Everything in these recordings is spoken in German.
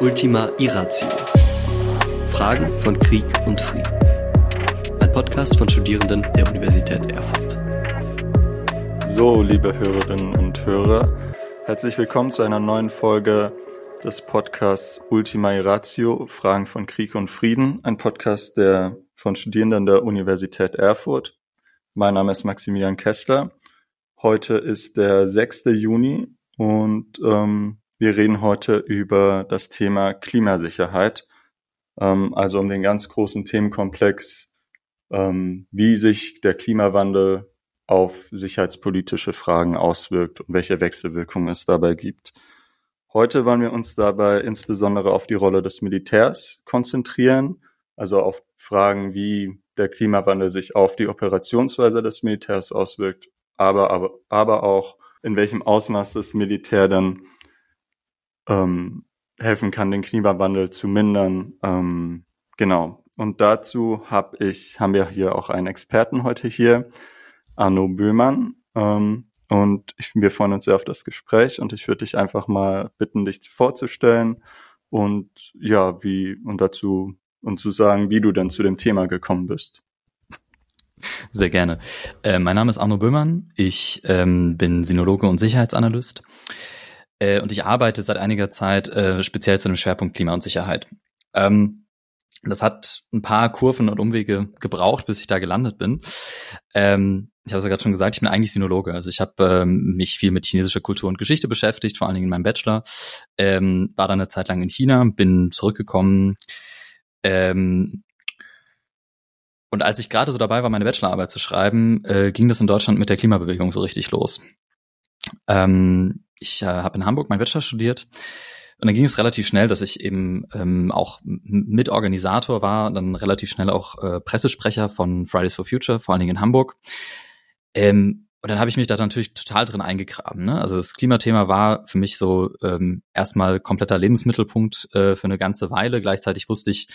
Ultima Irratio. Fragen von Krieg und Frieden. Ein Podcast von Studierenden der Universität Erfurt. So, liebe Hörerinnen und Hörer, herzlich willkommen zu einer neuen Folge des Podcasts Ultima Irratio, Fragen von Krieg und Frieden, ein Podcast der von Studierenden der Universität Erfurt. Mein Name ist Maximilian Kessler. Heute ist der 6. Juni und ähm, wir reden heute über das Thema Klimasicherheit, ähm, also um den ganz großen Themenkomplex, ähm, wie sich der Klimawandel auf sicherheitspolitische Fragen auswirkt und welche Wechselwirkungen es dabei gibt. Heute wollen wir uns dabei insbesondere auf die Rolle des Militärs konzentrieren, also auf Fragen, wie der Klimawandel sich auf die Operationsweise des Militärs auswirkt, aber, aber, aber auch in welchem Ausmaß das Militär dann ähm, helfen kann, den Klimawandel zu mindern. Ähm, genau. Und dazu hab ich, haben wir hier auch einen Experten heute hier, Arno Böhmann. Ähm, und ich, wir freuen uns sehr auf das Gespräch und ich würde dich einfach mal bitten, dich vorzustellen und ja, wie und dazu und zu sagen, wie du denn zu dem Thema gekommen bist. Sehr gerne. Äh, mein Name ist Arno Böhmann. Ich ähm, bin Sinologe und Sicherheitsanalyst. Äh, und ich arbeite seit einiger Zeit äh, speziell zu dem Schwerpunkt Klima und Sicherheit. Ähm, das hat ein paar Kurven und Umwege gebraucht, bis ich da gelandet bin. Ähm, ich habe es ja gerade schon gesagt, ich bin eigentlich Sinologe. Also ich habe ähm, mich viel mit chinesischer Kultur und Geschichte beschäftigt, vor allen Dingen in meinem Bachelor. Ähm, war dann eine Zeit lang in China, bin zurückgekommen. Ähm, und als ich gerade so dabei war, meine Bachelorarbeit zu schreiben, äh, ging das in Deutschland mit der Klimabewegung so richtig los. Ähm, ich äh, habe in Hamburg mein Bachelor studiert und dann ging es relativ schnell, dass ich eben ähm, auch Mitorganisator war, dann relativ schnell auch äh, Pressesprecher von Fridays for Future, vor allen Dingen in Hamburg. Ähm, und dann habe ich mich da natürlich total drin eingegraben. Ne? Also das Klimathema war für mich so ähm, erstmal kompletter Lebensmittelpunkt äh, für eine ganze Weile. Gleichzeitig wusste ich,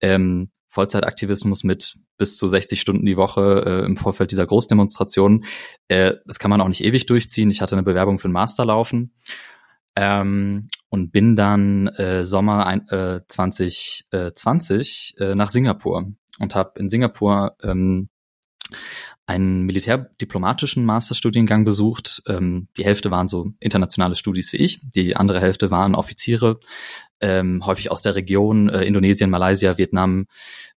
ähm, Vollzeitaktivismus mit bis zu 60 Stunden die Woche äh, im Vorfeld dieser Großdemonstrationen. Äh, das kann man auch nicht ewig durchziehen. Ich hatte eine Bewerbung für einen Master laufen ähm, und bin dann äh, Sommer ein, äh, 2020 äh, nach Singapur und habe in Singapur ähm, einen militärdiplomatischen Masterstudiengang besucht. Ähm, die Hälfte waren so internationale Studis wie ich, die andere Hälfte waren Offiziere, ähm, häufig aus der Region äh, Indonesien, Malaysia, Vietnam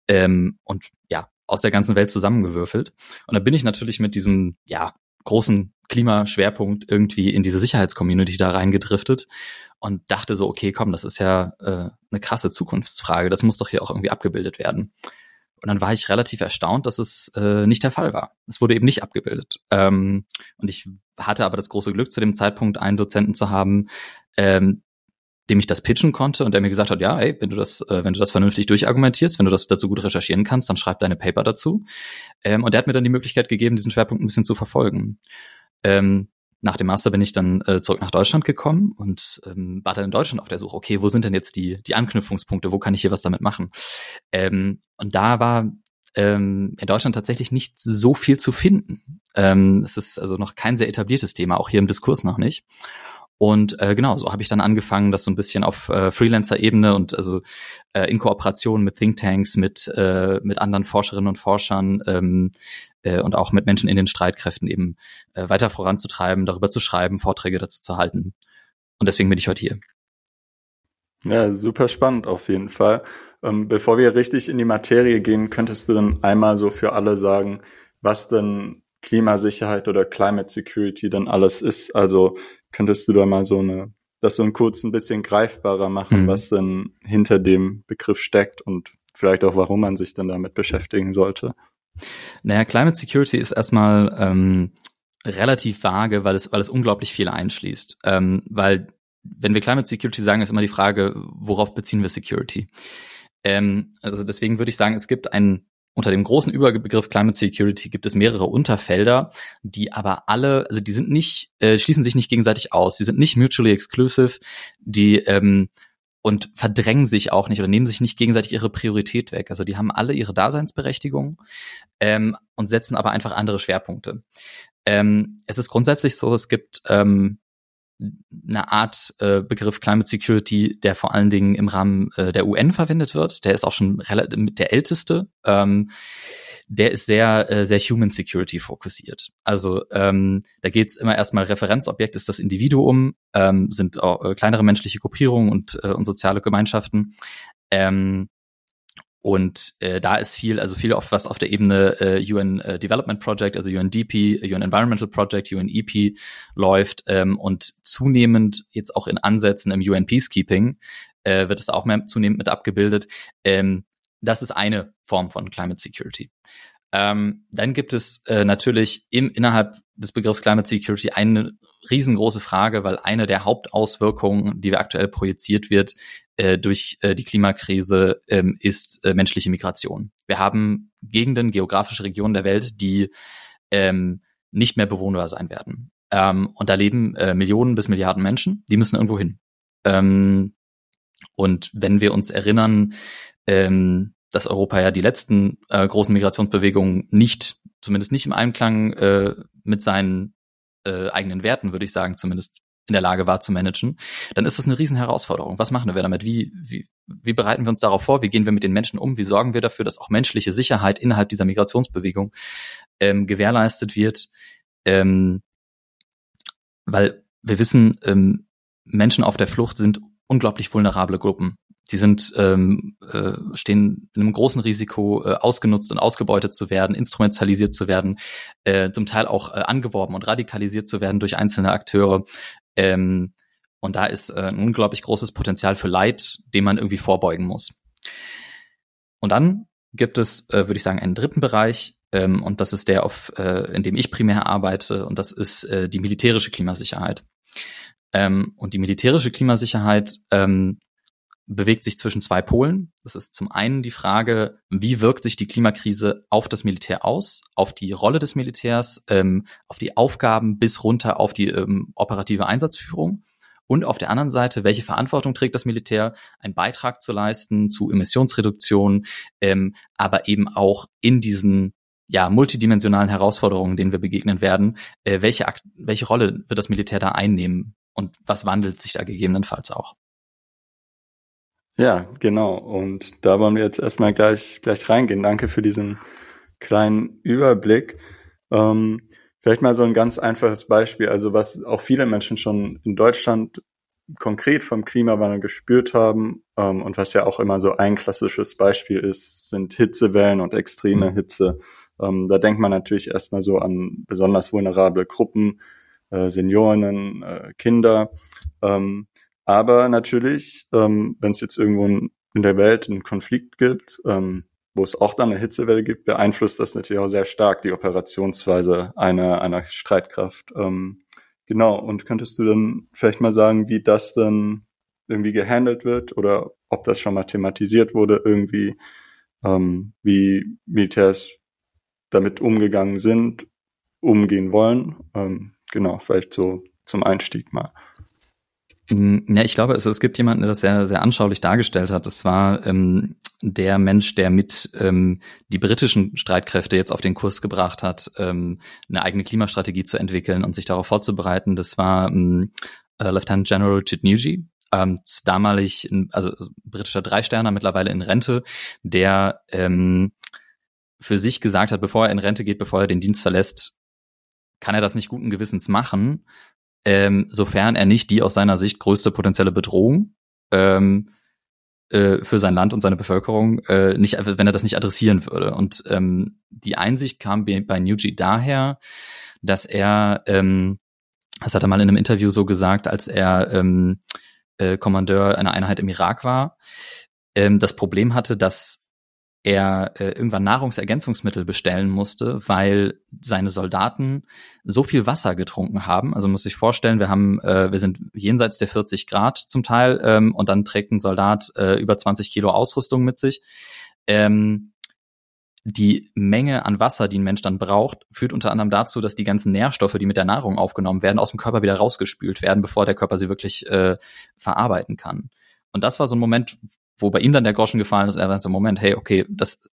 ähm, und ja, aus der ganzen Welt zusammengewürfelt. Und da bin ich natürlich mit diesem, ja, großen Klimaschwerpunkt irgendwie in diese Sicherheitscommunity da reingedriftet und dachte so, okay, komm, das ist ja äh, eine krasse Zukunftsfrage, das muss doch hier auch irgendwie abgebildet werden. Und dann war ich relativ erstaunt, dass es äh, nicht der Fall war. Es wurde eben nicht abgebildet. Ähm, und ich hatte aber das große Glück, zu dem Zeitpunkt einen Dozenten zu haben, ähm, dem ich das pitchen konnte und der mir gesagt hat, ja, ey, wenn du das, äh, wenn du das vernünftig durchargumentierst, wenn du das dazu gut recherchieren kannst, dann schreib deine Paper dazu. Ähm, und der hat mir dann die Möglichkeit gegeben, diesen Schwerpunkt ein bisschen zu verfolgen. Ähm, nach dem Master bin ich dann äh, zurück nach Deutschland gekommen und ähm, war dann in Deutschland auf der Suche, okay, wo sind denn jetzt die, die Anknüpfungspunkte, wo kann ich hier was damit machen? Ähm, und da war ähm, in Deutschland tatsächlich nicht so viel zu finden. Ähm, es ist also noch kein sehr etabliertes Thema, auch hier im Diskurs noch nicht. Und äh, genau, so habe ich dann angefangen, das so ein bisschen auf äh, Freelancer-Ebene und also äh, in Kooperation mit Thinktanks, mit, äh, mit anderen Forscherinnen und Forschern ähm, äh, und auch mit Menschen in den Streitkräften eben äh, weiter voranzutreiben, darüber zu schreiben, Vorträge dazu zu halten. Und deswegen bin ich heute hier. Ja, super spannend auf jeden Fall. Ähm, bevor wir richtig in die Materie gehen, könntest du dann einmal so für alle sagen, was denn Klimasicherheit oder Climate Security dann alles ist? Also könntest du da mal so eine, das so ein kurz ein bisschen greifbarer machen, mhm. was denn hinter dem Begriff steckt und vielleicht auch, warum man sich dann damit beschäftigen sollte? Naja, Climate Security ist erstmal ähm, relativ vage, weil es, weil es unglaublich viel einschließt. Ähm, weil, wenn wir Climate Security sagen, ist immer die Frage, worauf beziehen wir Security? Ähm, also deswegen würde ich sagen, es gibt ein unter dem großen Überbegriff Climate Security gibt es mehrere Unterfelder, die aber alle, also die sind nicht, äh, schließen sich nicht gegenseitig aus, die sind nicht mutually exclusive, die ähm, und verdrängen sich auch nicht oder nehmen sich nicht gegenseitig ihre Priorität weg. Also die haben alle ihre Daseinsberechtigung ähm, und setzen aber einfach andere Schwerpunkte. Ähm, es ist grundsätzlich so, es gibt ähm, eine Art äh, Begriff Climate Security, der vor allen Dingen im Rahmen äh, der UN verwendet wird. Der ist auch schon relativ der älteste. Ähm, der ist sehr, äh, sehr Human Security fokussiert. Also ähm, da geht es immer erstmal, Referenzobjekt ist das Individuum, ähm, sind auch äh, kleinere menschliche Gruppierungen und, äh, und soziale Gemeinschaften. Ähm, und äh, da ist viel, also viel oft was auf der Ebene äh, UN äh, Development Project, also UNDP, UN Environmental Project, UNEP läuft ähm, und zunehmend jetzt auch in Ansätzen im UN Peacekeeping äh, wird es auch mehr zunehmend mit abgebildet. Ähm, das ist eine Form von Climate Security. Ähm, dann gibt es äh, natürlich im, innerhalb des Begriffs Climate Security eine riesengroße Frage, weil eine der Hauptauswirkungen, die aktuell projiziert wird äh, durch äh, die Klimakrise, ähm, ist äh, menschliche Migration. Wir haben Gegenden, geografische Regionen der Welt, die ähm, nicht mehr bewohnbar sein werden. Ähm, und da leben äh, Millionen bis Milliarden Menschen, die müssen irgendwo hin. Ähm, und wenn wir uns erinnern, ähm, dass Europa ja die letzten äh, großen Migrationsbewegungen nicht, zumindest nicht im Einklang äh, mit seinen äh, eigenen Werten, würde ich sagen, zumindest in der Lage war zu managen, dann ist das eine riesen Herausforderung. Was machen wir damit? Wie, wie, wie bereiten wir uns darauf vor? Wie gehen wir mit den Menschen um? Wie sorgen wir dafür, dass auch menschliche Sicherheit innerhalb dieser Migrationsbewegung ähm, gewährleistet wird? Ähm, weil wir wissen, ähm, Menschen auf der Flucht sind unglaublich vulnerable Gruppen. Die sind ähm, äh, stehen in einem großen Risiko, äh, ausgenutzt und ausgebeutet zu werden, instrumentalisiert zu werden, äh, zum Teil auch äh, angeworben und radikalisiert zu werden durch einzelne Akteure. Ähm, und da ist äh, ein unglaublich großes Potenzial für Leid, dem man irgendwie vorbeugen muss. Und dann gibt es, äh, würde ich sagen, einen dritten Bereich, ähm, und das ist der, auf, äh, in dem ich primär arbeite, und das ist äh, die militärische Klimasicherheit. Ähm, und die militärische Klimasicherheit ähm, bewegt sich zwischen zwei Polen. Das ist zum einen die Frage, wie wirkt sich die Klimakrise auf das Militär aus, auf die Rolle des Militärs, ähm, auf die Aufgaben bis runter auf die ähm, operative Einsatzführung. Und auf der anderen Seite, welche Verantwortung trägt das Militär, einen Beitrag zu leisten zu Emissionsreduktion, ähm, aber eben auch in diesen ja, multidimensionalen Herausforderungen, denen wir begegnen werden, äh, welche, welche Rolle wird das Militär da einnehmen und was wandelt sich da gegebenenfalls auch? Ja, genau. Und da wollen wir jetzt erstmal gleich, gleich reingehen. Danke für diesen kleinen Überblick. Ähm, vielleicht mal so ein ganz einfaches Beispiel. Also was auch viele Menschen schon in Deutschland konkret vom Klimawandel gespürt haben ähm, und was ja auch immer so ein klassisches Beispiel ist, sind Hitzewellen und extreme mhm. Hitze. Ähm, da denkt man natürlich erstmal so an besonders vulnerable Gruppen, äh, Senioren, äh, Kinder. Ähm, aber natürlich, ähm, wenn es jetzt irgendwo in, der Welt einen Konflikt gibt, ähm, wo es auch dann eine Hitzewelle gibt, beeinflusst das natürlich auch sehr stark die Operationsweise einer, einer Streitkraft. Ähm, genau, und könntest du dann vielleicht mal sagen, wie das dann irgendwie gehandelt wird oder ob das schon mal thematisiert wurde, irgendwie, ähm, wie Militärs damit umgegangen sind, umgehen wollen? Ähm, genau, vielleicht so zum Einstieg mal. Mm, ja, ich glaube, es, es gibt jemanden, der das sehr, sehr anschaulich dargestellt hat. Es war ähm, der Mensch, der mit ähm, die britischen Streitkräfte jetzt auf den Kurs gebracht hat, ähm, eine eigene Klimastrategie zu entwickeln und sich darauf vorzubereiten. Das war ähm, äh, Lieutenant General Chitnuji, ähm, damalig, also britischer Dreisterner, mittlerweile in Rente, der ähm, für sich gesagt hat, bevor er in Rente geht, bevor er den Dienst verlässt, kann er das nicht guten Gewissens machen, ähm, sofern er nicht die aus seiner Sicht größte potenzielle Bedrohung ähm, äh, für sein Land und seine Bevölkerung äh, nicht, wenn er das nicht adressieren würde. Und ähm, die Einsicht kam bei Nuji daher, dass er, ähm, das hat er mal in einem Interview so gesagt, als er ähm, äh, Kommandeur einer Einheit im Irak war, ähm, das Problem hatte, dass er äh, irgendwann Nahrungsergänzungsmittel bestellen musste, weil seine Soldaten so viel Wasser getrunken haben. Also muss sich vorstellen, wir haben, äh, wir sind jenseits der 40 Grad zum Teil ähm, und dann trägt ein Soldat äh, über 20 Kilo Ausrüstung mit sich. Ähm, die Menge an Wasser, die ein Mensch dann braucht, führt unter anderem dazu, dass die ganzen Nährstoffe, die mit der Nahrung aufgenommen werden, aus dem Körper wieder rausgespült werden, bevor der Körper sie wirklich äh, verarbeiten kann. Und das war so ein Moment, wo bei ihm dann der Groschen gefallen ist, er war so, Moment, hey, okay, das,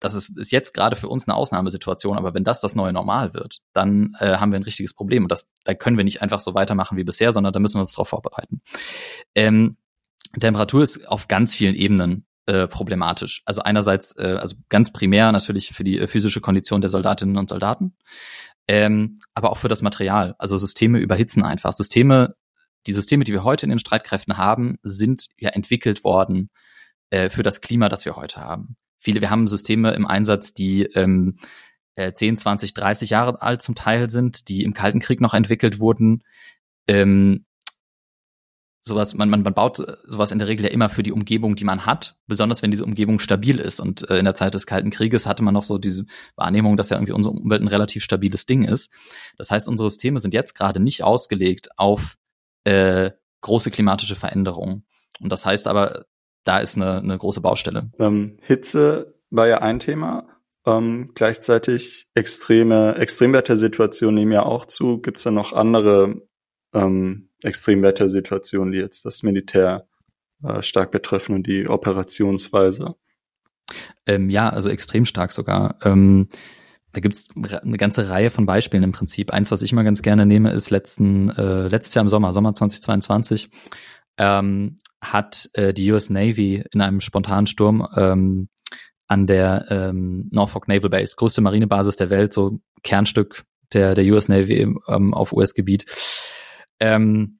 das ist, ist jetzt gerade für uns eine Ausnahmesituation, aber wenn das das neue Normal wird, dann äh, haben wir ein richtiges Problem und das, da können wir nicht einfach so weitermachen wie bisher, sondern da müssen wir uns darauf vorbereiten. Ähm, Temperatur ist auf ganz vielen Ebenen äh, problematisch. Also einerseits, äh, also ganz primär natürlich für die äh, physische Kondition der Soldatinnen und Soldaten, ähm, aber auch für das Material. Also Systeme überhitzen einfach. Systeme, die Systeme, die wir heute in den Streitkräften haben, sind ja entwickelt worden äh, für das Klima, das wir heute haben. Viele, wir haben Systeme im Einsatz, die ähm, äh, 10, 20, 30 Jahre alt zum Teil sind, die im Kalten Krieg noch entwickelt wurden. Ähm, sowas, man, man, man baut sowas in der Regel ja immer für die Umgebung, die man hat, besonders wenn diese Umgebung stabil ist. Und äh, in der Zeit des Kalten Krieges hatte man noch so diese Wahrnehmung, dass ja irgendwie unsere Umwelt ein relativ stabiles Ding ist. Das heißt, unsere Systeme sind jetzt gerade nicht ausgelegt auf äh, große klimatische Veränderungen. Und das heißt aber, da ist eine, eine große Baustelle. Ähm, Hitze war ja ein Thema. Ähm, gleichzeitig extreme Extremwettersituationen nehmen ja auch zu. Gibt es da noch andere ähm, Extremwettersituationen, die jetzt das Militär äh, stark betreffen und die Operationsweise. Ähm, ja, also extrem stark sogar. Ähm, da gibt's eine ganze Reihe von Beispielen im Prinzip. Eins, was ich mal ganz gerne nehme, ist letzten, äh, letztes Jahr im Sommer, Sommer 2022, ähm, hat äh, die US Navy in einem spontanen Sturm ähm, an der ähm, Norfolk Naval Base, größte Marinebasis der Welt, so Kernstück der, der US Navy ähm, auf US-Gebiet, ähm,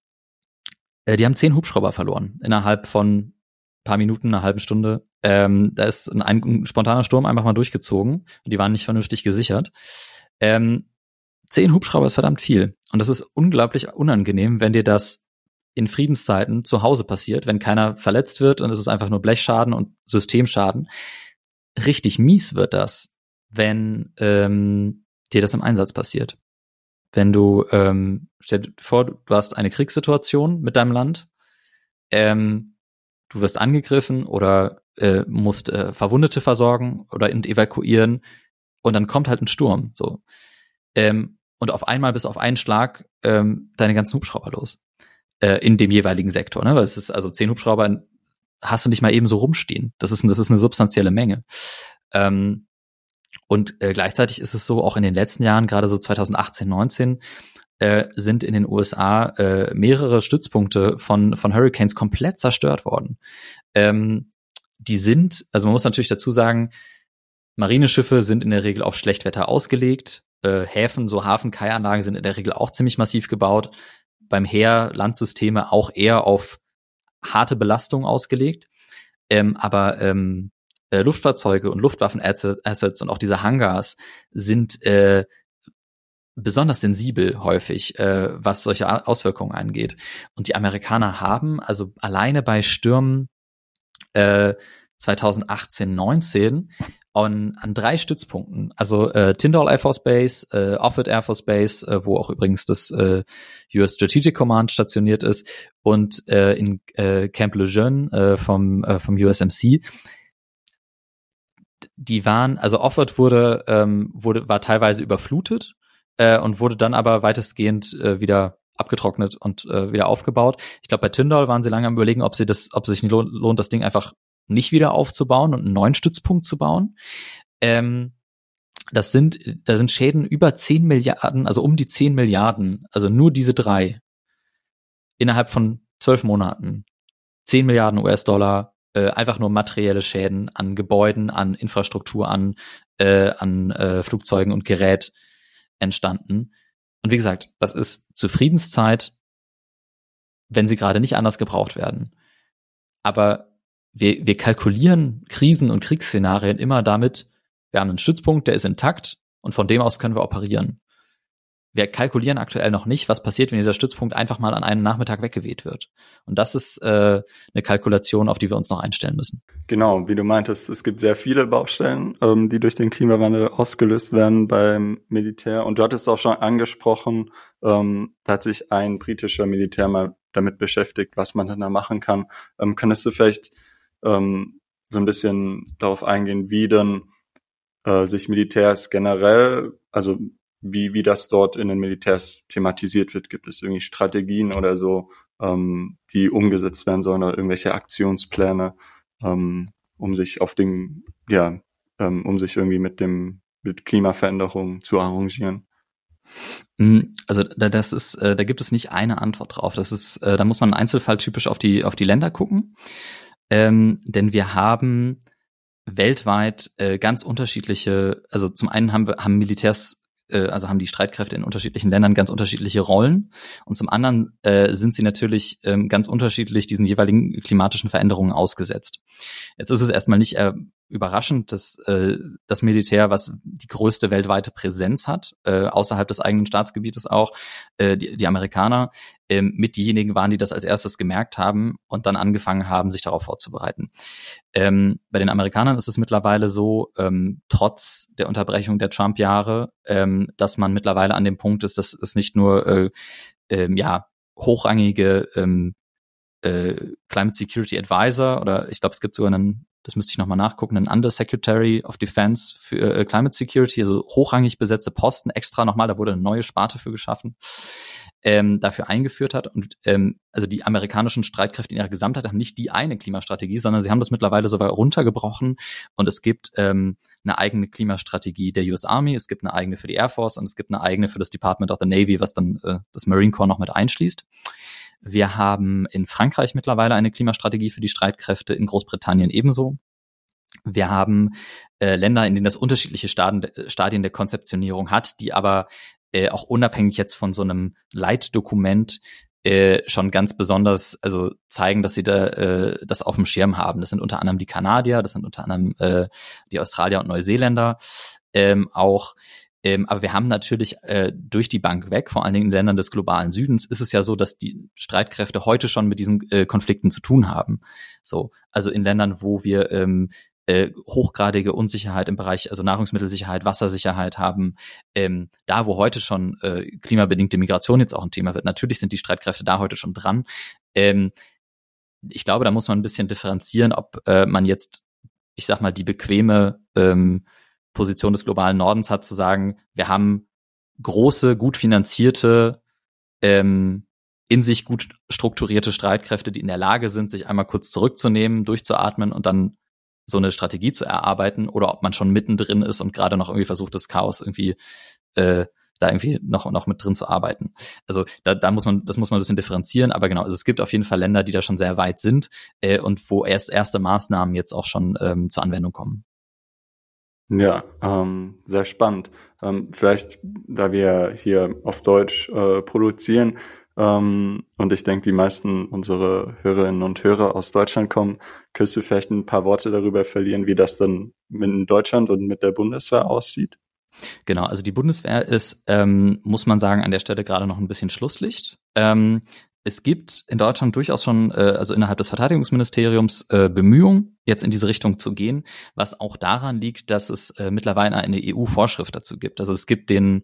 äh, die haben zehn Hubschrauber verloren innerhalb von paar Minuten, einer halben Stunde. Ähm, da ist ein, ein, spontaner Sturm einfach mal durchgezogen und die waren nicht vernünftig gesichert. Ähm, zehn Hubschrauber ist verdammt viel. Und das ist unglaublich unangenehm, wenn dir das in Friedenszeiten zu Hause passiert, wenn keiner verletzt wird und es ist einfach nur Blechschaden und Systemschaden. Richtig mies wird das, wenn ähm, dir das im Einsatz passiert wenn du, ähm, stell dir vor, du hast eine Kriegssituation mit deinem Land, ähm, du wirst angegriffen oder äh, musst äh, Verwundete versorgen oder evakuieren und dann kommt halt ein Sturm, so. Ähm, und auf einmal bis auf einen Schlag ähm, deine ganzen Hubschrauber los. Äh, in dem jeweiligen Sektor, ne? Weil es ist also zehn Hubschrauber hast du nicht mal eben so rumstehen. Das ist, das ist eine substanzielle Menge. Ähm, und äh, gleichzeitig ist es so, auch in den letzten Jahren, gerade so 2018, 19, äh, sind in den USA äh, mehrere Stützpunkte von, von Hurricanes komplett zerstört worden. Ähm, die sind, also man muss natürlich dazu sagen, Marineschiffe sind in der Regel auf Schlechtwetter ausgelegt. Äh, Häfen, so Hafen-Kai-Anlagen sind in der Regel auch ziemlich massiv gebaut. Beim Heer Landsysteme auch eher auf harte Belastung ausgelegt. Ähm, aber ähm, äh, Luftfahrzeuge und Luftwaffenassets und auch diese Hangars sind äh, besonders sensibel häufig, äh, was solche Auswirkungen angeht. Und die Amerikaner haben also alleine bei Stürmen äh, 2018, 19 an, an drei Stützpunkten, also äh, Tyndall Air Force Base, äh, Offutt Air Force Base, äh, wo auch übrigens das äh, US Strategic Command stationiert ist, und äh, in äh, Camp Lejeune äh, vom, äh, vom USMC, die waren, also Offord wurde, ähm, wurde, war teilweise überflutet äh, und wurde dann aber weitestgehend äh, wieder abgetrocknet und äh, wieder aufgebaut. Ich glaube, bei Tyndall waren sie lange am überlegen, ob sie das, ob es sich lohnt, das Ding einfach nicht wieder aufzubauen und einen neuen Stützpunkt zu bauen. Ähm, das sind, da sind Schäden über 10 Milliarden, also um die 10 Milliarden, also nur diese drei innerhalb von zwölf Monaten. 10 Milliarden US-Dollar äh, einfach nur materielle Schäden an Gebäuden, an Infrastruktur, an, äh, an äh, Flugzeugen und Gerät entstanden. Und wie gesagt, das ist zu Friedenszeit, wenn sie gerade nicht anders gebraucht werden. Aber wir, wir kalkulieren Krisen- und Kriegsszenarien immer damit, wir haben einen Stützpunkt, der ist intakt und von dem aus können wir operieren wir kalkulieren aktuell noch nicht, was passiert, wenn dieser Stützpunkt einfach mal an einem Nachmittag weggeweht wird. Und das ist äh, eine Kalkulation, auf die wir uns noch einstellen müssen. Genau, wie du meintest, es gibt sehr viele Baustellen, ähm, die durch den Klimawandel ausgelöst werden beim Militär. Und du hattest auch schon angesprochen, ähm, da hat sich ein britischer Militär mal damit beschäftigt, was man dann da machen kann. Ähm, könntest du vielleicht ähm, so ein bisschen darauf eingehen, wie denn äh, sich Militärs generell, also wie, wie das dort in den Militärs thematisiert wird. Gibt es irgendwie Strategien oder so, ähm, die umgesetzt werden sollen oder irgendwelche Aktionspläne, ähm, um sich auf den, ja, ähm, um sich irgendwie mit dem mit Klimaveränderungen zu arrangieren? Mm, also da, das ist, äh, da gibt es nicht eine Antwort drauf. Das ist, äh, da muss man im Einzelfall typisch auf die auf die Länder gucken, ähm, denn wir haben weltweit äh, ganz unterschiedliche. Also zum einen haben wir haben Militärs äh, also haben die Streitkräfte in unterschiedlichen Ländern ganz unterschiedliche Rollen und zum anderen äh, sind sie natürlich ähm, ganz unterschiedlich diesen jeweiligen klimatischen Veränderungen ausgesetzt. Jetzt ist es erstmal nicht äh, überraschend, dass äh, das Militär, was die größte weltweite Präsenz hat, äh, außerhalb des eigenen Staatsgebietes auch, äh, die, die Amerikaner, äh, mit diejenigen waren, die das als erstes gemerkt haben und dann angefangen haben, sich darauf vorzubereiten. Ähm, bei den Amerikanern ist es mittlerweile so, ähm, trotz der Unterbrechung der Trump-Jahre, ähm, dass man mittlerweile an dem Punkt ist, dass es nicht nur äh, ähm, ja hochrangige ähm, äh, Climate Security Advisor oder ich glaube, es gibt sogar einen das müsste ich nochmal nachgucken, einen Undersecretary of Defense für äh, Climate Security, also hochrangig besetzte Posten extra nochmal, da wurde eine neue Sparte für geschaffen, ähm, dafür eingeführt hat. Und ähm, also die amerikanischen Streitkräfte in ihrer Gesamtheit haben nicht die eine Klimastrategie, sondern sie haben das mittlerweile so runtergebrochen und es gibt ähm, eine eigene Klimastrategie der US Army, es gibt eine eigene für die Air Force und es gibt eine eigene für das Department of the Navy, was dann äh, das Marine Corps noch mit einschließt. Wir haben in Frankreich mittlerweile eine Klimastrategie für die Streitkräfte, in Großbritannien ebenso. Wir haben äh, Länder, in denen das unterschiedliche Stadien, Stadien der Konzeptionierung hat, die aber äh, auch unabhängig jetzt von so einem Leitdokument äh, schon ganz besonders, also zeigen, dass sie da äh, das auf dem Schirm haben. Das sind unter anderem die Kanadier, das sind unter anderem äh, die Australier und Neuseeländer, ähm, auch ähm, aber wir haben natürlich äh, durch die Bank weg, vor allen Dingen in Ländern des globalen Südens, ist es ja so, dass die Streitkräfte heute schon mit diesen äh, Konflikten zu tun haben. So, also in Ländern, wo wir ähm, äh, hochgradige Unsicherheit im Bereich, also Nahrungsmittelsicherheit, Wassersicherheit haben, ähm, da wo heute schon äh, klimabedingte Migration jetzt auch ein Thema wird. Natürlich sind die Streitkräfte da heute schon dran. Ähm, ich glaube, da muss man ein bisschen differenzieren, ob äh, man jetzt, ich sag mal, die bequeme ähm, Position des globalen Nordens hat, zu sagen, wir haben große, gut finanzierte, ähm, in sich gut strukturierte Streitkräfte, die in der Lage sind, sich einmal kurz zurückzunehmen, durchzuatmen und dann so eine Strategie zu erarbeiten, oder ob man schon mittendrin ist und gerade noch irgendwie versucht, das Chaos irgendwie äh, da irgendwie noch, noch mit drin zu arbeiten. Also da, da muss man, das muss man ein bisschen differenzieren, aber genau, also es gibt auf jeden Fall Länder, die da schon sehr weit sind äh, und wo erst erste Maßnahmen jetzt auch schon ähm, zur Anwendung kommen. Ja, ähm, sehr spannend. Ähm, vielleicht, da wir hier auf Deutsch äh, produzieren ähm, und ich denke, die meisten unserer Hörerinnen und Hörer aus Deutschland kommen, könntest du vielleicht ein paar Worte darüber verlieren, wie das dann in Deutschland und mit der Bundeswehr aussieht? Genau, also die Bundeswehr ist, ähm, muss man sagen, an der Stelle gerade noch ein bisschen Schlusslicht. Ähm, es gibt in Deutschland durchaus schon, äh, also innerhalb des Verteidigungsministeriums, äh, Bemühungen, jetzt in diese Richtung zu gehen, was auch daran liegt, dass es äh, mittlerweile eine EU-Vorschrift dazu gibt. Also es gibt den,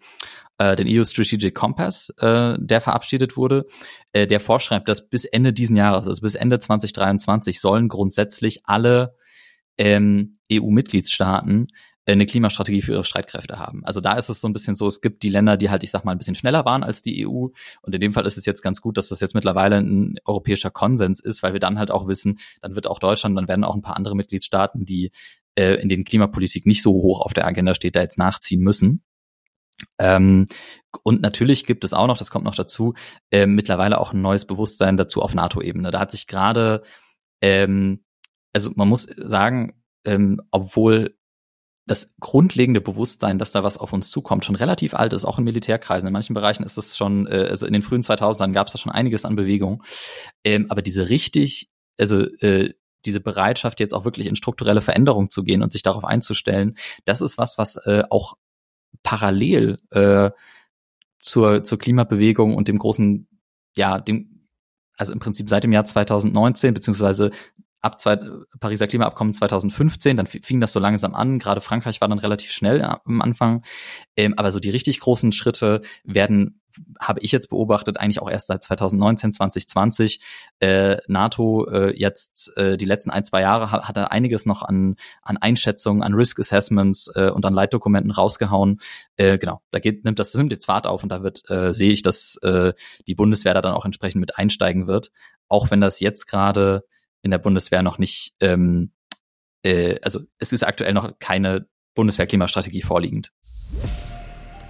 äh, den EU Strategic Compass, äh, der verabschiedet wurde, äh, der vorschreibt, dass bis Ende diesen Jahres, also bis Ende 2023, sollen grundsätzlich alle ähm, EU-Mitgliedstaaten eine Klimastrategie für ihre Streitkräfte haben. Also da ist es so ein bisschen so, es gibt die Länder, die halt, ich sag mal, ein bisschen schneller waren als die EU. Und in dem Fall ist es jetzt ganz gut, dass das jetzt mittlerweile ein europäischer Konsens ist, weil wir dann halt auch wissen, dann wird auch Deutschland, dann werden auch ein paar andere Mitgliedstaaten, die äh, in denen Klimapolitik nicht so hoch auf der Agenda steht, da jetzt nachziehen müssen. Ähm, und natürlich gibt es auch noch, das kommt noch dazu, äh, mittlerweile auch ein neues Bewusstsein dazu auf NATO-Ebene. Da hat sich gerade, ähm, also man muss sagen, ähm, obwohl das grundlegende Bewusstsein, dass da was auf uns zukommt, schon relativ alt ist, auch in Militärkreisen. In manchen Bereichen ist es schon, äh, also in den frühen 2000ern gab es da schon einiges an Bewegung. Ähm, aber diese richtig, also äh, diese Bereitschaft, jetzt auch wirklich in strukturelle Veränderung zu gehen und sich darauf einzustellen, das ist was, was äh, auch parallel äh, zur, zur Klimabewegung und dem großen, ja, dem, also im Prinzip seit dem Jahr 2019, beziehungsweise ab zwei, Pariser Klimaabkommen 2015, dann fing das so langsam an. Gerade Frankreich war dann relativ schnell am Anfang. Ähm, aber so die richtig großen Schritte werden, habe ich jetzt beobachtet, eigentlich auch erst seit 2019, 2020. Äh, NATO äh, jetzt äh, die letzten ein, zwei Jahre hat, hat einiges noch an, an Einschätzungen, an Risk Assessments äh, und an Leitdokumenten rausgehauen. Äh, genau, da geht, nimmt das, das nimmt jetzt Fahrt auf und da wird, äh, sehe ich, dass äh, die Bundeswehr da dann auch entsprechend mit einsteigen wird. Auch wenn das jetzt gerade in der Bundeswehr noch nicht ähm, äh, also es ist aktuell noch keine Bundeswehr-Klimastrategie vorliegend.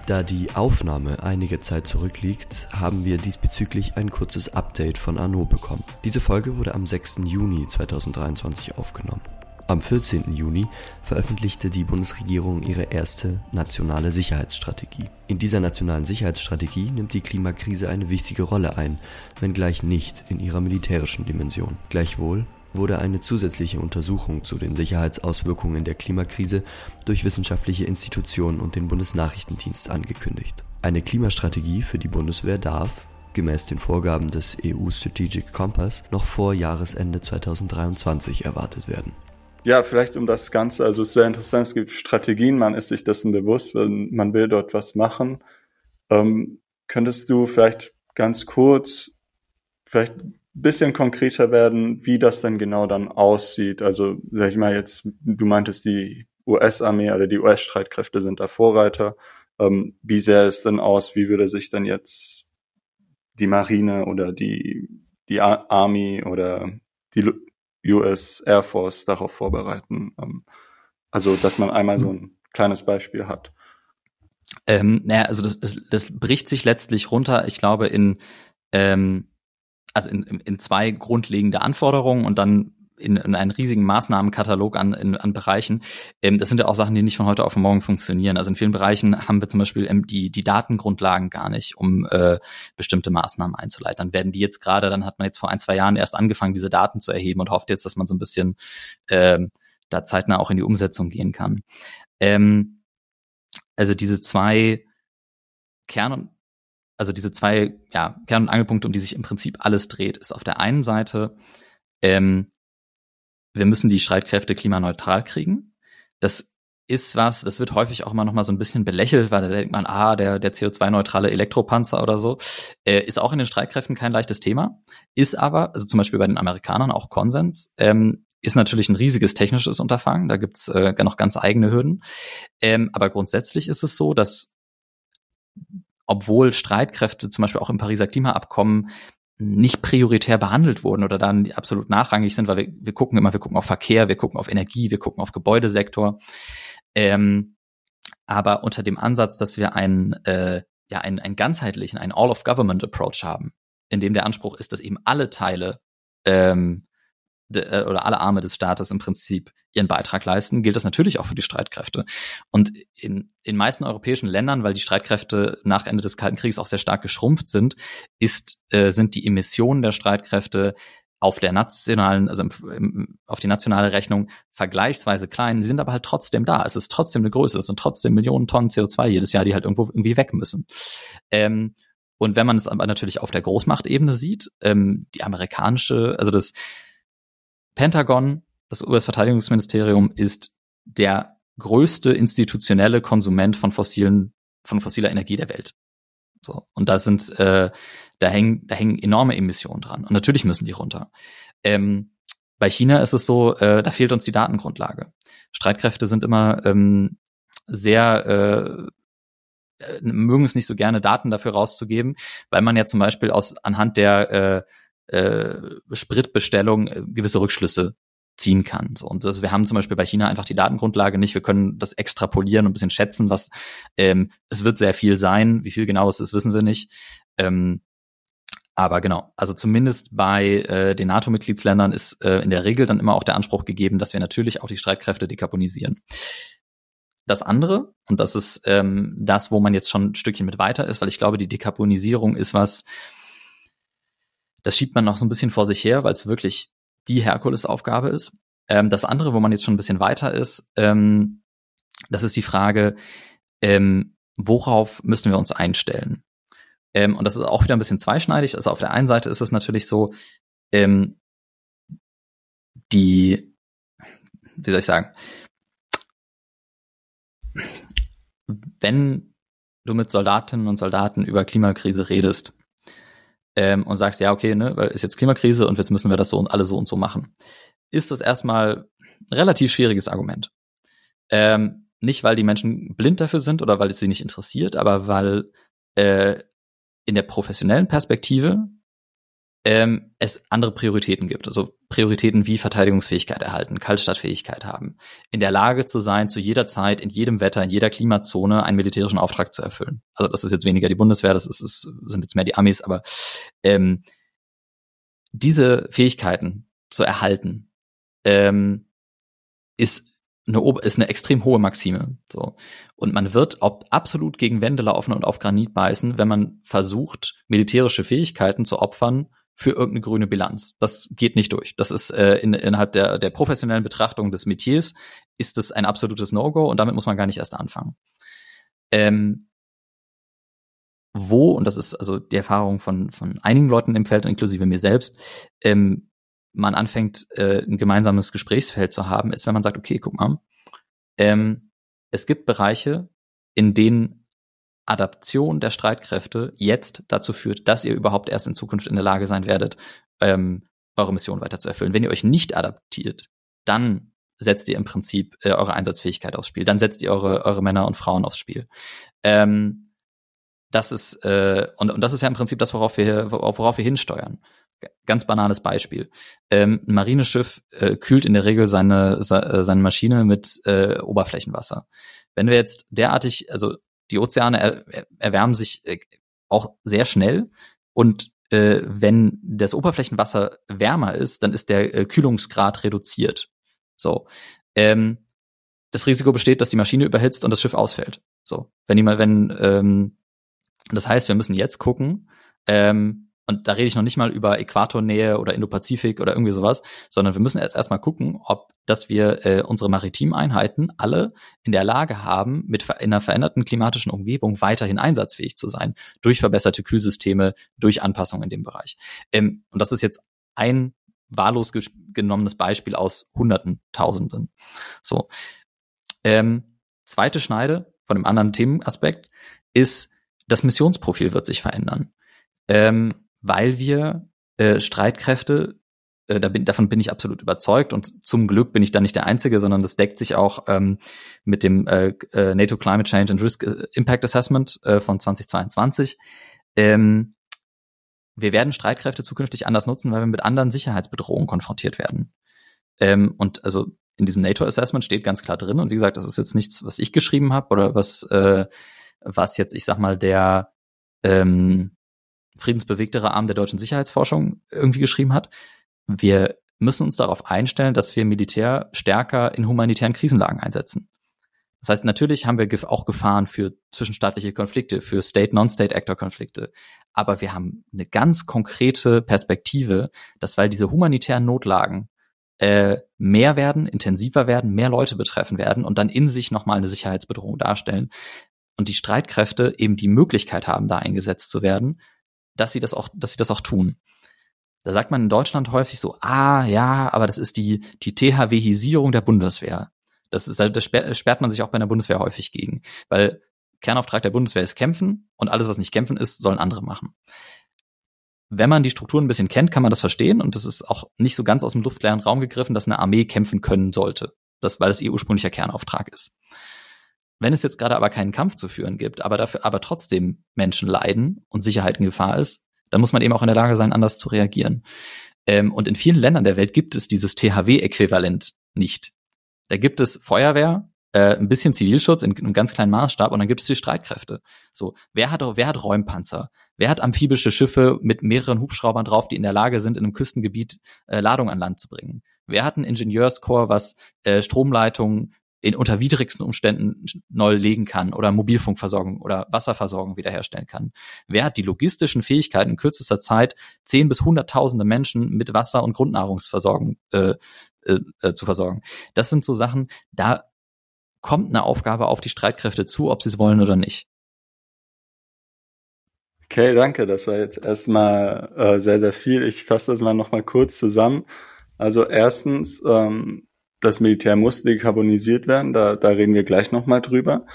Da die Aufnahme einige Zeit zurückliegt, haben wir diesbezüglich ein kurzes Update von Arnaud bekommen. Diese Folge wurde am 6. Juni 2023 aufgenommen. Am 14. Juni veröffentlichte die Bundesregierung ihre erste nationale Sicherheitsstrategie. In dieser nationalen Sicherheitsstrategie nimmt die Klimakrise eine wichtige Rolle ein, wenngleich nicht in ihrer militärischen Dimension. Gleichwohl wurde eine zusätzliche Untersuchung zu den Sicherheitsauswirkungen der Klimakrise durch wissenschaftliche Institutionen und den Bundesnachrichtendienst angekündigt. Eine Klimastrategie für die Bundeswehr darf, gemäß den Vorgaben des EU Strategic Compass, noch vor Jahresende 2023 erwartet werden. Ja, vielleicht um das Ganze, also es ist sehr interessant, es gibt Strategien, man ist sich dessen bewusst, wenn man will dort was machen. Ähm, könntest du vielleicht ganz kurz, vielleicht ein bisschen konkreter werden, wie das denn genau dann aussieht? Also, sag ich mal jetzt, du meintest, die US-Armee oder die US-Streitkräfte sind da Vorreiter. Ähm, wie sähe es denn aus? Wie würde sich dann jetzt die Marine oder die, die Army oder die US Air Force darauf vorbereiten. Ähm, also, dass man einmal so ein kleines Beispiel hat. Ähm, naja, also das, das, das bricht sich letztlich runter, ich glaube, in, ähm, also in, in zwei grundlegende Anforderungen und dann in, in einen riesigen Maßnahmenkatalog an, in, an Bereichen. Ähm, das sind ja auch Sachen, die nicht von heute auf morgen funktionieren. Also in vielen Bereichen haben wir zum Beispiel ähm, die, die Datengrundlagen gar nicht, um äh, bestimmte Maßnahmen einzuleiten. Dann werden die jetzt gerade, dann hat man jetzt vor ein, zwei Jahren erst angefangen, diese Daten zu erheben und hofft jetzt, dass man so ein bisschen ähm, da zeitnah auch in die Umsetzung gehen kann. Ähm, also diese zwei Kern- und also diese zwei ja, Kern- und Angelpunkte, um die sich im Prinzip alles dreht, ist auf der einen Seite ähm, wir müssen die Streitkräfte klimaneutral kriegen. Das ist was, das wird häufig auch immer noch mal so ein bisschen belächelt, weil da denkt man, ah, der, der CO2-neutrale Elektropanzer oder so, äh, ist auch in den Streitkräften kein leichtes Thema, ist aber, also zum Beispiel bei den Amerikanern auch Konsens, ähm, ist natürlich ein riesiges technisches Unterfangen, da gibt's äh, noch ganz eigene Hürden. Ähm, aber grundsätzlich ist es so, dass obwohl Streitkräfte zum Beispiel auch im Pariser Klimaabkommen nicht prioritär behandelt wurden oder dann absolut nachrangig sind, weil wir, wir gucken immer, wir gucken auf Verkehr, wir gucken auf Energie, wir gucken auf Gebäudesektor. Ähm, aber unter dem Ansatz, dass wir einen, äh, ja, einen, einen ganzheitlichen, einen All-of-Government-Approach haben, in dem der Anspruch ist, dass eben alle Teile ähm, äh, oder alle Arme des Staates im Prinzip ihren Beitrag leisten, gilt das natürlich auch für die Streitkräfte. Und in in meisten europäischen Ländern, weil die Streitkräfte nach Ende des Kalten Krieges auch sehr stark geschrumpft sind, ist, äh, sind die Emissionen der Streitkräfte auf der nationalen, also im, im, auf die nationale Rechnung vergleichsweise klein. Sie sind aber halt trotzdem da. Es ist trotzdem eine Größe. Es sind trotzdem Millionen Tonnen CO2 jedes Jahr, die halt irgendwo irgendwie weg müssen. Ähm, und wenn man es aber natürlich auf der Großmachtebene sieht, ähm, die amerikanische, also das Pentagon, das US-Verteidigungsministerium, ist der größte institutionelle Konsument von fossilen, von fossiler Energie der Welt. So. Und da sind, äh, da hängen, da hängen enorme Emissionen dran. Und natürlich müssen die runter. Ähm, bei China ist es so, äh, da fehlt uns die Datengrundlage. Streitkräfte sind immer ähm, sehr äh, äh mögen es nicht so gerne, Daten dafür rauszugeben, weil man ja zum Beispiel aus anhand der äh, äh, Spritbestellung äh, gewisse Rückschlüsse ziehen kann. So, und das, wir haben zum Beispiel bei China einfach die Datengrundlage nicht. Wir können das extrapolieren und ein bisschen schätzen, was ähm, es wird sehr viel sein. Wie viel genau es ist, wissen wir nicht. Ähm, aber genau, also zumindest bei äh, den NATO-Mitgliedsländern ist äh, in der Regel dann immer auch der Anspruch gegeben, dass wir natürlich auch die Streitkräfte dekarbonisieren. Das andere, und das ist ähm, das, wo man jetzt schon ein Stückchen mit weiter ist, weil ich glaube, die Dekarbonisierung ist was, das schiebt man noch so ein bisschen vor sich her, weil es wirklich die Herkulesaufgabe ist. Ähm, das andere, wo man jetzt schon ein bisschen weiter ist, ähm, das ist die Frage, ähm, worauf müssen wir uns einstellen? Ähm, und das ist auch wieder ein bisschen zweischneidig. Also auf der einen Seite ist es natürlich so, ähm, die, wie soll ich sagen, wenn du mit Soldatinnen und Soldaten über Klimakrise redest, ähm, und sagst, ja, okay, ne, weil ist jetzt Klimakrise und jetzt müssen wir das so und alle so und so machen, ist das erstmal ein relativ schwieriges Argument. Ähm, nicht, weil die Menschen blind dafür sind oder weil es sie nicht interessiert, aber weil äh, in der professionellen Perspektive ähm, es andere Prioritäten gibt. Also Prioritäten wie Verteidigungsfähigkeit erhalten, Kaltstadtfähigkeit haben, in der Lage zu sein, zu jeder Zeit, in jedem Wetter, in jeder Klimazone einen militärischen Auftrag zu erfüllen. Also das ist jetzt weniger die Bundeswehr, das ist, ist sind jetzt mehr die Amis, aber ähm, diese Fähigkeiten zu erhalten, ähm, ist eine, ist eine extrem hohe Maxime. So. Und man wird ob absolut gegen Wände laufen und auf Granit beißen, wenn man versucht, militärische Fähigkeiten zu opfern für irgendeine grüne Bilanz. Das geht nicht durch. Das ist äh, in, innerhalb der, der professionellen Betrachtung des Metiers ist es ein absolutes No-Go und damit muss man gar nicht erst anfangen. Ähm, wo, und das ist also die Erfahrung von, von einigen Leuten im Feld, inklusive mir selbst, ähm, man anfängt, äh, ein gemeinsames Gesprächsfeld zu haben, ist, wenn man sagt, okay, guck mal, ähm, es gibt Bereiche, in denen Adaption der Streitkräfte jetzt dazu führt, dass ihr überhaupt erst in Zukunft in der Lage sein werdet, ähm, eure Mission weiter zu erfüllen. Wenn ihr euch nicht adaptiert, dann setzt ihr im Prinzip äh, eure Einsatzfähigkeit aufs Spiel. Dann setzt ihr eure, eure Männer und Frauen aufs Spiel. Ähm, das ist äh, und, und das ist ja im Prinzip das, worauf wir worauf wir hinsteuern. Ganz banales Beispiel. Ähm, ein Marineschiff äh, kühlt in der Regel seine, äh, seine Maschine mit äh, Oberflächenwasser. Wenn wir jetzt derartig, also die Ozeane er, erwärmen sich äh, auch sehr schnell und äh, wenn das Oberflächenwasser wärmer ist, dann ist der äh, Kühlungsgrad reduziert. So. Ähm, das Risiko besteht, dass die Maschine überhitzt und das Schiff ausfällt. So. Wenn jemand, wenn, ähm, das heißt, wir müssen jetzt gucken, ähm, und da rede ich noch nicht mal über Äquatornähe oder Indopazifik oder irgendwie sowas, sondern wir müssen jetzt erstmal gucken, ob, dass wir äh, unsere maritimen Einheiten alle in der Lage haben, mit in einer veränderten klimatischen Umgebung weiterhin einsatzfähig zu sein, durch verbesserte Kühlsysteme, durch Anpassungen in dem Bereich. Ähm, und das ist jetzt ein wahllos genommenes Beispiel aus Hunderten, Tausenden. So. Ähm, zweite Schneide von dem anderen Themenaspekt ist, das Missionsprofil wird sich verändern. Ähm, weil wir äh, Streitkräfte, äh, da bin, davon bin ich absolut überzeugt und zum Glück bin ich da nicht der Einzige, sondern das deckt sich auch ähm, mit dem äh, äh NATO Climate Change and Risk äh, Impact Assessment äh, von 2022. Ähm, wir werden Streitkräfte zukünftig anders nutzen, weil wir mit anderen Sicherheitsbedrohungen konfrontiert werden. Ähm, und also in diesem NATO-Assessment steht ganz klar drin, und wie gesagt, das ist jetzt nichts, was ich geschrieben habe oder was, äh, was jetzt, ich sag mal, der ähm, friedensbewegtere Arm der deutschen Sicherheitsforschung irgendwie geschrieben hat. Wir müssen uns darauf einstellen, dass wir Militär stärker in humanitären Krisenlagen einsetzen. Das heißt, natürlich haben wir auch Gefahren für zwischenstaatliche Konflikte, für State-Non-State-Actor-Konflikte. Aber wir haben eine ganz konkrete Perspektive, dass weil diese humanitären Notlagen äh, mehr werden, intensiver werden, mehr Leute betreffen werden und dann in sich nochmal eine Sicherheitsbedrohung darstellen und die Streitkräfte eben die Möglichkeit haben, da eingesetzt zu werden, dass sie das auch, dass sie das auch tun. Da sagt man in Deutschland häufig so, ah, ja, aber das ist die, die THW-Hisierung der Bundeswehr. Das ist, da sperrt man sich auch bei der Bundeswehr häufig gegen. Weil Kernauftrag der Bundeswehr ist kämpfen und alles, was nicht kämpfen ist, sollen andere machen. Wenn man die Strukturen ein bisschen kennt, kann man das verstehen und das ist auch nicht so ganz aus dem luftleeren Raum gegriffen, dass eine Armee kämpfen können sollte. Das, weil es ihr ursprünglicher Kernauftrag ist. Wenn es jetzt gerade aber keinen Kampf zu führen gibt, aber dafür aber trotzdem Menschen leiden und Sicherheit in Gefahr ist, dann muss man eben auch in der Lage sein, anders zu reagieren. Ähm, und in vielen Ländern der Welt gibt es dieses THW-Äquivalent nicht. Da gibt es Feuerwehr, äh, ein bisschen Zivilschutz in, in einem ganz kleinen Maßstab und dann gibt es die Streitkräfte. So, wer hat, wer hat Räumpanzer? Wer hat amphibische Schiffe mit mehreren Hubschraubern drauf, die in der Lage sind, in einem Küstengebiet äh, Ladung an Land zu bringen? Wer hat ein Ingenieurskorps, was äh, Stromleitungen in unter widrigsten Umständen neu legen kann oder Mobilfunkversorgung oder Wasserversorgung wiederherstellen kann? Wer hat die logistischen Fähigkeiten in kürzester Zeit zehn bis hunderttausende Menschen mit Wasser und Grundnahrungsversorgung äh, äh, äh, zu versorgen? Das sind so Sachen, da kommt eine Aufgabe auf die Streitkräfte zu, ob sie es wollen oder nicht. Okay, danke. Das war jetzt erstmal äh, sehr, sehr viel. Ich fasse das mal nochmal kurz zusammen. Also erstens, ähm, das Militär muss dekarbonisiert werden, da, da reden wir gleich nochmal drüber.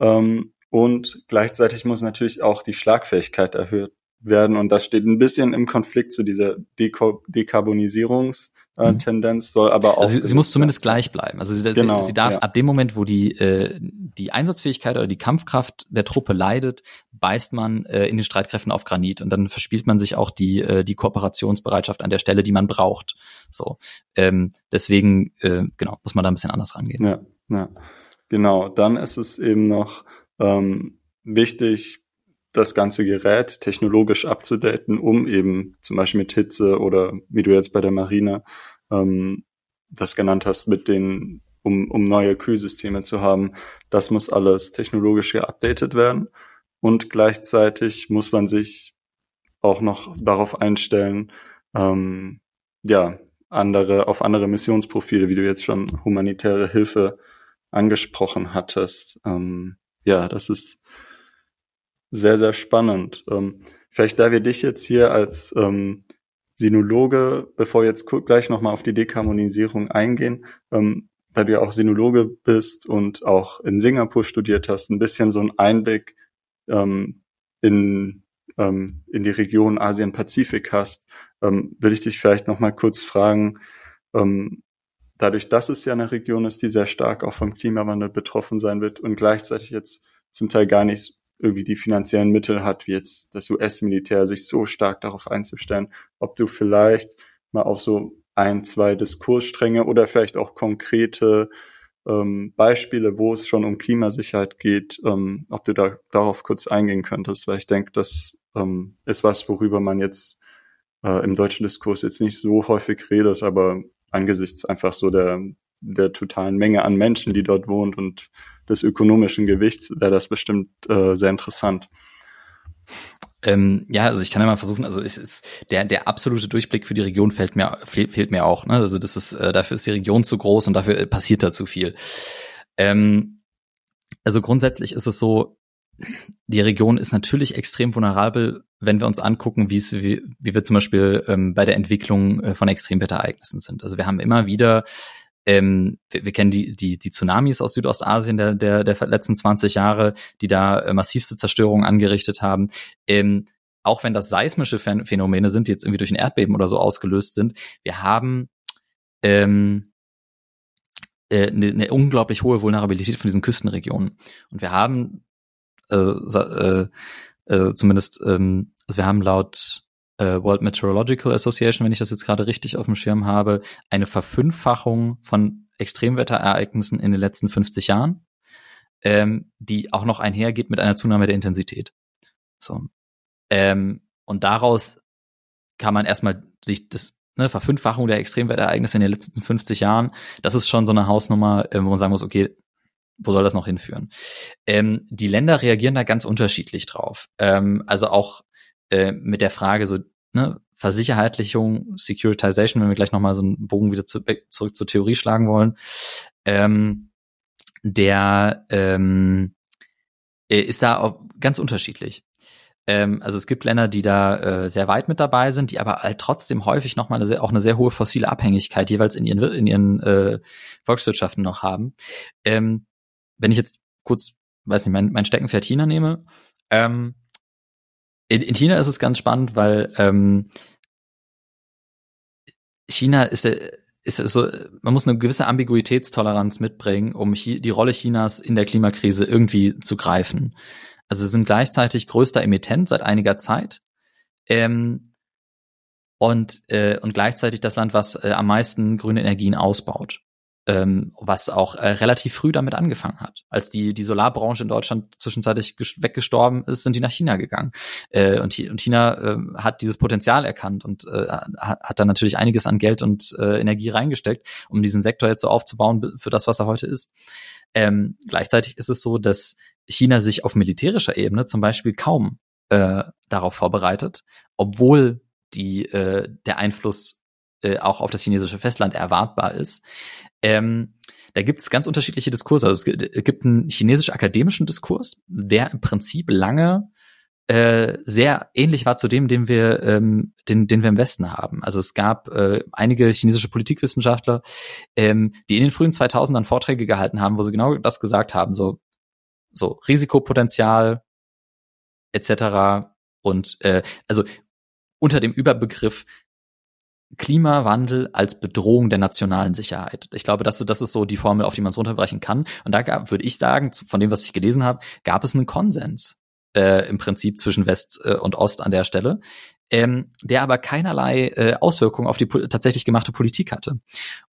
Ähm, und gleichzeitig muss natürlich auch die Schlagfähigkeit erhöht werden. Und das steht ein bisschen im Konflikt zu dieser Deko Dekarbonisierungs- mhm. Tendenz soll aber auch. Also sie, sie muss zumindest gleich bleiben. Also sie, genau, sie, sie darf ja. ab dem Moment, wo die äh, die Einsatzfähigkeit oder die Kampfkraft der Truppe leidet, beißt man äh, in den Streitkräften auf Granit und dann verspielt man sich auch die äh, die Kooperationsbereitschaft an der Stelle, die man braucht. So ähm, deswegen äh, genau muss man da ein bisschen anders rangehen. Ja, ja, genau. Dann ist es eben noch ähm, wichtig das ganze Gerät technologisch abzudaten, um eben zum Beispiel mit Hitze oder wie du jetzt bei der Marine ähm, das genannt hast, mit den, um, um neue Kühlsysteme zu haben. Das muss alles technologisch geupdatet werden. Und gleichzeitig muss man sich auch noch darauf einstellen, ähm, ja, andere, auf andere Missionsprofile, wie du jetzt schon humanitäre Hilfe angesprochen hattest. Ähm, ja, das ist sehr, sehr spannend. Ähm, vielleicht da wir dich jetzt hier als ähm, Sinologe, bevor wir jetzt gleich nochmal auf die Dekarbonisierung eingehen, ähm, da du ja auch Sinologe bist und auch in Singapur studiert hast, ein bisschen so ein Einblick ähm, in, ähm, in die Region Asien-Pazifik hast, ähm, würde ich dich vielleicht nochmal kurz fragen, ähm, dadurch, dass es ja eine Region ist, die sehr stark auch vom Klimawandel betroffen sein wird und gleichzeitig jetzt zum Teil gar nicht irgendwie die finanziellen Mittel hat, wie jetzt das US-Militär, sich so stark darauf einzustellen, ob du vielleicht mal auch so ein, zwei Diskursstränge oder vielleicht auch konkrete ähm, Beispiele, wo es schon um Klimasicherheit geht, ähm, ob du da darauf kurz eingehen könntest, weil ich denke, das ähm, ist was, worüber man jetzt äh, im deutschen Diskurs jetzt nicht so häufig redet, aber angesichts einfach so der, der totalen Menge an Menschen, die dort wohnt und des ökonomischen Gewichts wäre das bestimmt äh, sehr interessant. Ähm, ja, also ich kann ja mal versuchen, also es ist der der absolute Durchblick für die Region fehlt mir fehlt mir auch. Ne? Also das ist äh, dafür ist die Region zu groß und dafür äh, passiert da zu viel. Ähm, also grundsätzlich ist es so, die Region ist natürlich extrem vulnerabel, wenn wir uns angucken, wie es wie, wie wir zum Beispiel ähm, bei der Entwicklung äh, von Extremwetterereignissen sind. Also wir haben immer wieder ähm, wir, wir kennen die, die, die Tsunamis aus Südostasien der, der, der letzten 20 Jahre, die da äh, massivste Zerstörungen angerichtet haben. Ähm, auch wenn das seismische Phänomene sind, die jetzt irgendwie durch ein Erdbeben oder so ausgelöst sind, wir haben ähm, äh, eine, eine unglaublich hohe Vulnerabilität von diesen Küstenregionen. Und wir haben äh, äh, äh, zumindest, ähm, also wir haben laut äh, World Meteorological Association, wenn ich das jetzt gerade richtig auf dem Schirm habe, eine Verfünffachung von Extremwetterereignissen in den letzten 50 Jahren, ähm, die auch noch einhergeht mit einer Zunahme der Intensität. So. Ähm, und daraus kann man erstmal sich das ne, Verfünffachung der Extremwetterereignisse in den letzten 50 Jahren, das ist schon so eine Hausnummer, äh, wo man sagen muss, okay, wo soll das noch hinführen? Ähm, die Länder reagieren da ganz unterschiedlich drauf. Ähm, also auch äh, mit der Frage so, ne, Versicherheitlichung, Securitization, wenn wir gleich nochmal so einen Bogen wieder zu, zurück zur Theorie schlagen wollen, ähm, der ähm, äh, ist da auch ganz unterschiedlich. Ähm, also es gibt Länder, die da äh, sehr weit mit dabei sind, die aber halt trotzdem häufig nochmal eine sehr, auch eine sehr hohe fossile Abhängigkeit jeweils in ihren, in ihren äh, Volkswirtschaften noch haben. Ähm, wenn ich jetzt kurz, weiß nicht, mein, mein Steckenpferd China nehme, ähm, in, in China ist es ganz spannend, weil ähm, China ist der ist so, man muss eine gewisse Ambiguitätstoleranz mitbringen, um die Rolle Chinas in der Klimakrise irgendwie zu greifen. Also sie sind gleichzeitig größter Emittent seit einiger Zeit ähm, und, äh, und gleichzeitig das Land, was äh, am meisten grüne Energien ausbaut ähm, was auch äh, relativ früh damit angefangen hat. Als die, die Solarbranche in Deutschland zwischenzeitlich weggestorben ist, sind die nach China gegangen. Äh, und, und China äh, hat dieses Potenzial erkannt und äh, hat, da natürlich einiges an Geld und äh, Energie reingesteckt, um diesen Sektor jetzt so aufzubauen für das, was er heute ist. Ähm, gleichzeitig ist es so, dass China sich auf militärischer Ebene zum Beispiel kaum äh, darauf vorbereitet, obwohl die, äh, der Einfluss äh, auch auf das chinesische Festland erwartbar ist. Ähm, da gibt es ganz unterschiedliche Diskurse. Also es gibt einen chinesisch-akademischen Diskurs, der im Prinzip lange äh, sehr ähnlich war zu dem, den wir, ähm, den, den wir im Westen haben. Also es gab äh, einige chinesische Politikwissenschaftler, ähm, die in den frühen 2000ern Vorträge gehalten haben, wo sie genau das gesagt haben, so, so Risikopotenzial etc. Und äh, also unter dem Überbegriff Klimawandel als Bedrohung der nationalen Sicherheit. Ich glaube, das, das ist so die Formel, auf die man es runterbrechen kann. Und da gab, würde ich sagen, von dem, was ich gelesen habe, gab es einen Konsens äh, im Prinzip zwischen West äh, und Ost an der Stelle, ähm, der aber keinerlei äh, Auswirkungen auf die tatsächlich gemachte Politik hatte.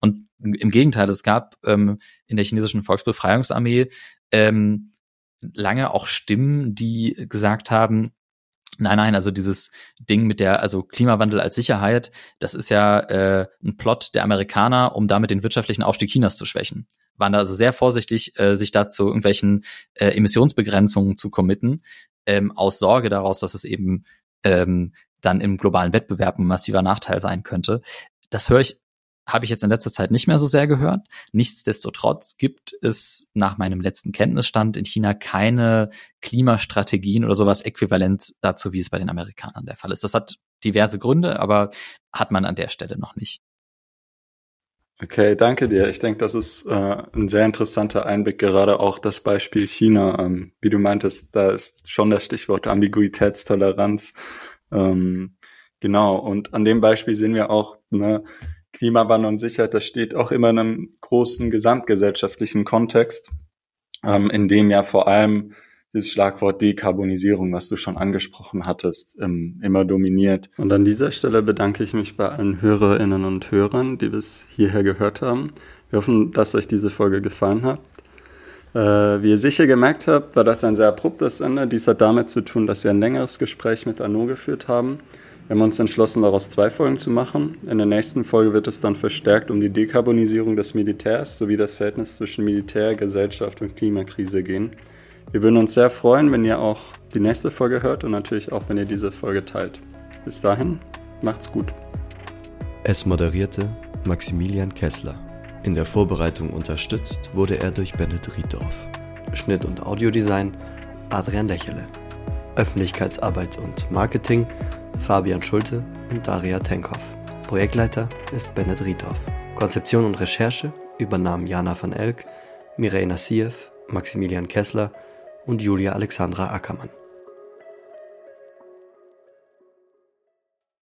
Und im Gegenteil, es gab ähm, in der chinesischen Volksbefreiungsarmee ähm, lange auch Stimmen, die gesagt haben, Nein, nein, also dieses Ding mit der, also Klimawandel als Sicherheit, das ist ja äh, ein Plot der Amerikaner, um damit den wirtschaftlichen Aufstieg Chinas zu schwächen. Waren da also sehr vorsichtig, äh, sich dazu irgendwelchen äh, Emissionsbegrenzungen zu committen, ähm, aus Sorge daraus, dass es eben ähm, dann im globalen Wettbewerb ein massiver Nachteil sein könnte. Das höre ich habe ich jetzt in letzter Zeit nicht mehr so sehr gehört. Nichtsdestotrotz gibt es nach meinem letzten Kenntnisstand in China keine Klimastrategien oder sowas äquivalent dazu, wie es bei den Amerikanern der Fall ist. Das hat diverse Gründe, aber hat man an der Stelle noch nicht. Okay, danke dir. Ich denke, das ist äh, ein sehr interessanter Einblick, gerade auch das Beispiel China. Ähm, wie du meintest, da ist schon das Stichwort Ambiguitätstoleranz. Ähm, genau, und an dem Beispiel sehen wir auch, ne, Klimawandel und Sicherheit, das steht auch immer in einem großen gesamtgesellschaftlichen Kontext, ähm, in dem ja vor allem dieses Schlagwort Dekarbonisierung, was du schon angesprochen hattest, ähm, immer dominiert. Und an dieser Stelle bedanke ich mich bei allen Hörerinnen und Hörern, die bis hierher gehört haben. Wir hoffen, dass euch diese Folge gefallen hat. Äh, wie ihr sicher gemerkt habt, war das ein sehr abruptes Ende. Dies hat damit zu tun, dass wir ein längeres Gespräch mit Arnaud geführt haben. Wir haben uns entschlossen, daraus zwei Folgen zu machen. In der nächsten Folge wird es dann verstärkt um die Dekarbonisierung des Militärs sowie das Verhältnis zwischen Militär, Gesellschaft und Klimakrise gehen. Wir würden uns sehr freuen, wenn ihr auch die nächste Folge hört und natürlich auch, wenn ihr diese Folge teilt. Bis dahin, macht's gut. Es moderierte Maximilian Kessler. In der Vorbereitung unterstützt wurde er durch Bennett Rieddorf. Schnitt und Audiodesign Adrian Lächele. Öffentlichkeitsarbeit und Marketing Fabian Schulte und Daria Tenkhoff. Projektleiter ist Bennett Riedhoff. Konzeption und Recherche übernahmen Jana van Elk, Mireille Nassiev, Maximilian Kessler und Julia Alexandra Ackermann.